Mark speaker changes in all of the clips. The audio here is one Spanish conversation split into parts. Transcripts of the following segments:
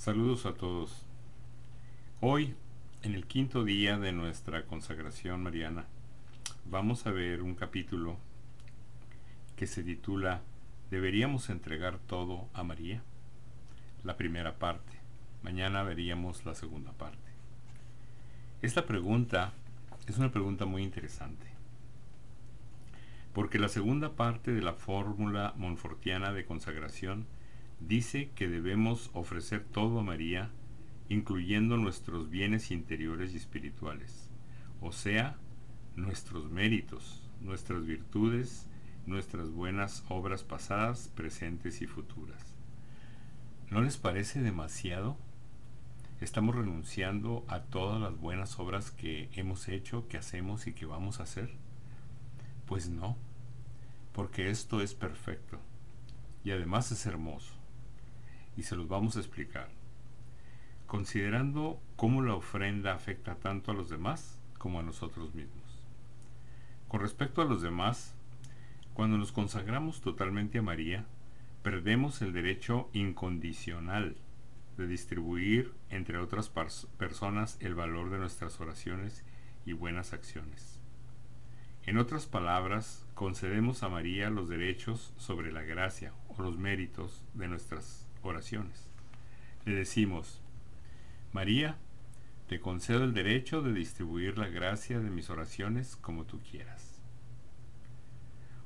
Speaker 1: Saludos a todos. Hoy, en el quinto día de nuestra consagración mariana, vamos a ver un capítulo que se titula ¿Deberíamos entregar todo a María? La primera parte. Mañana veríamos la segunda parte. Esta pregunta es una pregunta muy interesante, porque la segunda parte de la fórmula monfortiana de consagración dice que debemos ofrecer todo a María, incluyendo nuestros bienes interiores y espirituales, o sea, nuestros méritos, nuestras virtudes, nuestras buenas obras pasadas, presentes y futuras. ¿No les parece demasiado? ¿Estamos renunciando a todas las buenas obras que hemos hecho, que hacemos y que vamos a hacer? Pues no, porque esto es perfecto y además es hermoso y se los vamos a explicar. Considerando cómo la ofrenda afecta tanto a los demás como a nosotros mismos. Con respecto a los demás, cuando nos consagramos totalmente a María, perdemos el derecho incondicional de distribuir entre otras personas el valor de nuestras oraciones y buenas acciones. En otras palabras, concedemos a María los derechos sobre la gracia o los méritos de nuestras oraciones. Le decimos, María, te concedo el derecho de distribuir la gracia de mis oraciones como tú quieras.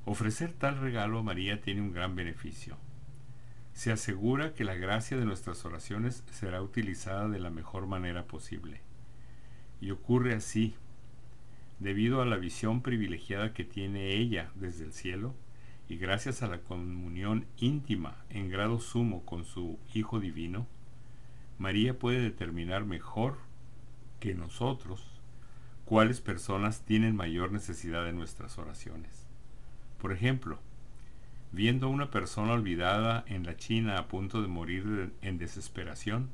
Speaker 1: Ofrecer tal regalo a María tiene un gran beneficio se asegura que la gracia de nuestras oraciones será utilizada de la mejor manera posible. Y ocurre así, debido a la visión privilegiada que tiene ella desde el cielo, y gracias a la comunión íntima en grado sumo con su Hijo Divino, María puede determinar mejor que nosotros cuáles personas tienen mayor necesidad de nuestras oraciones. Por ejemplo, Viendo a una persona olvidada en la China a punto de morir en desesperación,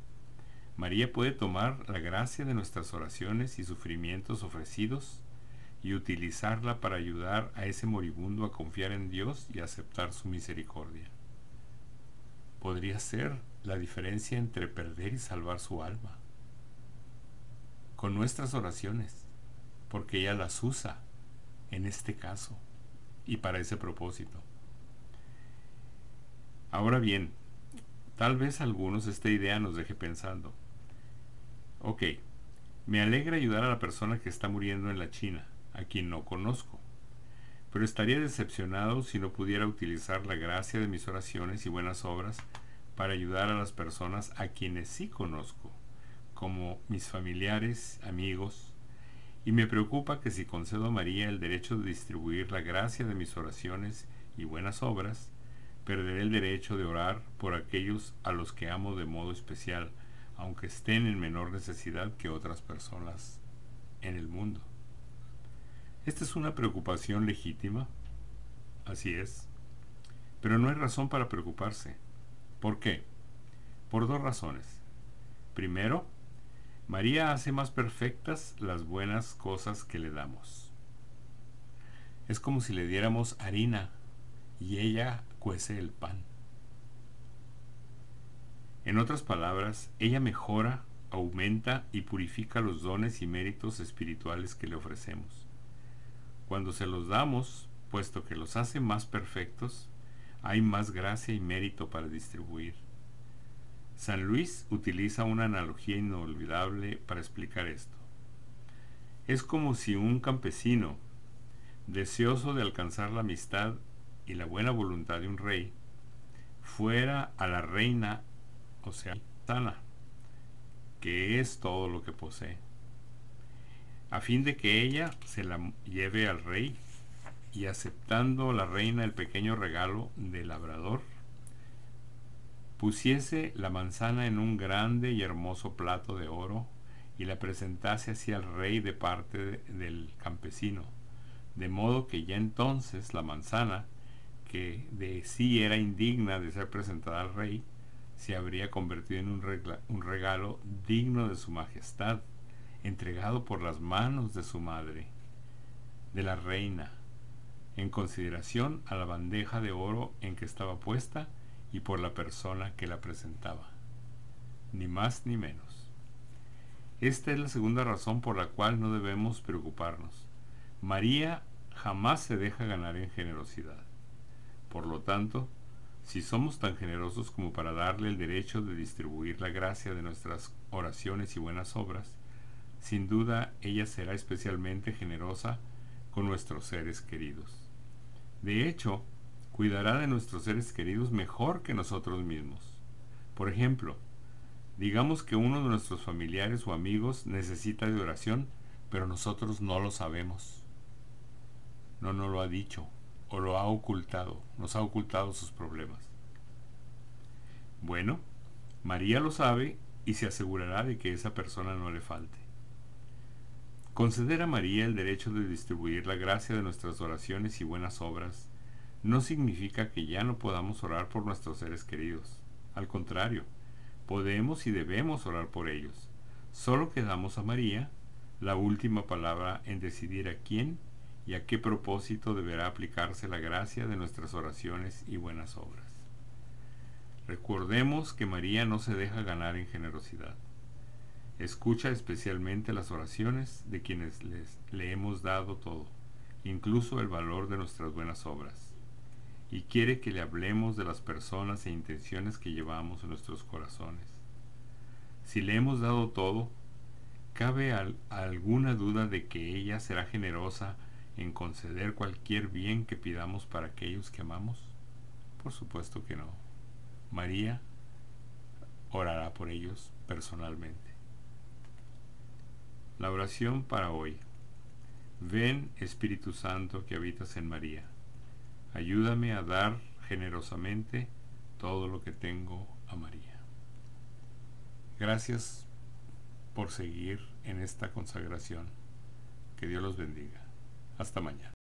Speaker 1: María puede tomar la gracia de nuestras oraciones y sufrimientos ofrecidos y utilizarla para ayudar a ese moribundo a confiar en Dios y aceptar su misericordia. Podría ser la diferencia entre perder y salvar su alma. Con nuestras oraciones, porque ella las usa en este caso y para ese propósito. Ahora bien, tal vez a algunos esta idea nos deje pensando. Ok, me alegra ayudar a la persona que está muriendo en la China, a quien no conozco, pero estaría decepcionado si no pudiera utilizar la gracia de mis oraciones y buenas obras para ayudar a las personas a quienes sí conozco, como mis familiares, amigos, y me preocupa que si concedo a María el derecho de distribuir la gracia de mis oraciones y buenas obras, perderé el derecho de orar por aquellos a los que amo de modo especial, aunque estén en menor necesidad que otras personas en el mundo. Esta es una preocupación legítima, así es, pero no hay razón para preocuparse. ¿Por qué? Por dos razones. Primero, María hace más perfectas las buenas cosas que le damos. Es como si le diéramos harina y ella cuece el pan. En otras palabras, ella mejora, aumenta y purifica los dones y méritos espirituales que le ofrecemos. Cuando se los damos, puesto que los hace más perfectos, hay más gracia y mérito para distribuir. San Luis utiliza una analogía inolvidable para explicar esto. Es como si un campesino, deseoso de alcanzar la amistad y la buena voluntad de un rey, fuera a la reina, o sea, sana, que es todo lo que posee, a fin de que ella se la lleve al rey y aceptando la reina el pequeño regalo del labrador, pusiese la manzana en un grande y hermoso plato de oro y la presentase hacia el rey de parte del campesino, de modo que ya entonces la manzana que de sí era indigna de ser presentada al rey, se habría convertido en un, regalo digno de su majestad, entregado por las manos de su madre, de la reina, en consideración a la bandeja de oro en que estaba puesta y por la persona que la presentaba. ni más ni menos. Esta es la segunda razón por la cual no debemos preocuparnos. María jamás se deja ganar en generosidad. Por lo tanto, si somos tan generosos como para darle el derecho de distribuir la gracia de nuestras oraciones y buenas obras, sin duda ella será especialmente generosa con nuestros seres queridos. De hecho, cuidará de nuestros seres queridos mejor que nosotros mismos. Por ejemplo, digamos que uno de nuestros familiares o amigos necesita de oración, pero nosotros no lo sabemos. No nos lo ha dicho o lo ha ocultado, nos ha ocultado sus problemas. Bueno, María lo sabe y se asegurará de que esa persona no le falte. Conceder a María el derecho de distribuir la gracia de nuestras oraciones y buenas obras no significa que ya no podamos orar por nuestros seres queridos. Al contrario, podemos y debemos orar por ellos. Solo que damos a María la última palabra en decidir a quién y a qué propósito deberá aplicarse la gracia de nuestras oraciones y buenas obras. Recordemos que María no se deja ganar en generosidad. Escucha especialmente las oraciones de quienes les, le hemos dado todo, incluso el valor de nuestras buenas obras, y quiere que le hablemos de las personas e intenciones que llevamos en nuestros corazones. Si le hemos dado todo, ¿cabe alguna duda de que ella será generosa en conceder cualquier bien que pidamos para aquellos que amamos? Por supuesto que no. María orará por ellos personalmente. La oración para hoy. Ven Espíritu Santo que habitas en María. Ayúdame a dar generosamente todo lo que tengo a María. Gracias por seguir en esta consagración. Que Dios los bendiga. Hasta mañana.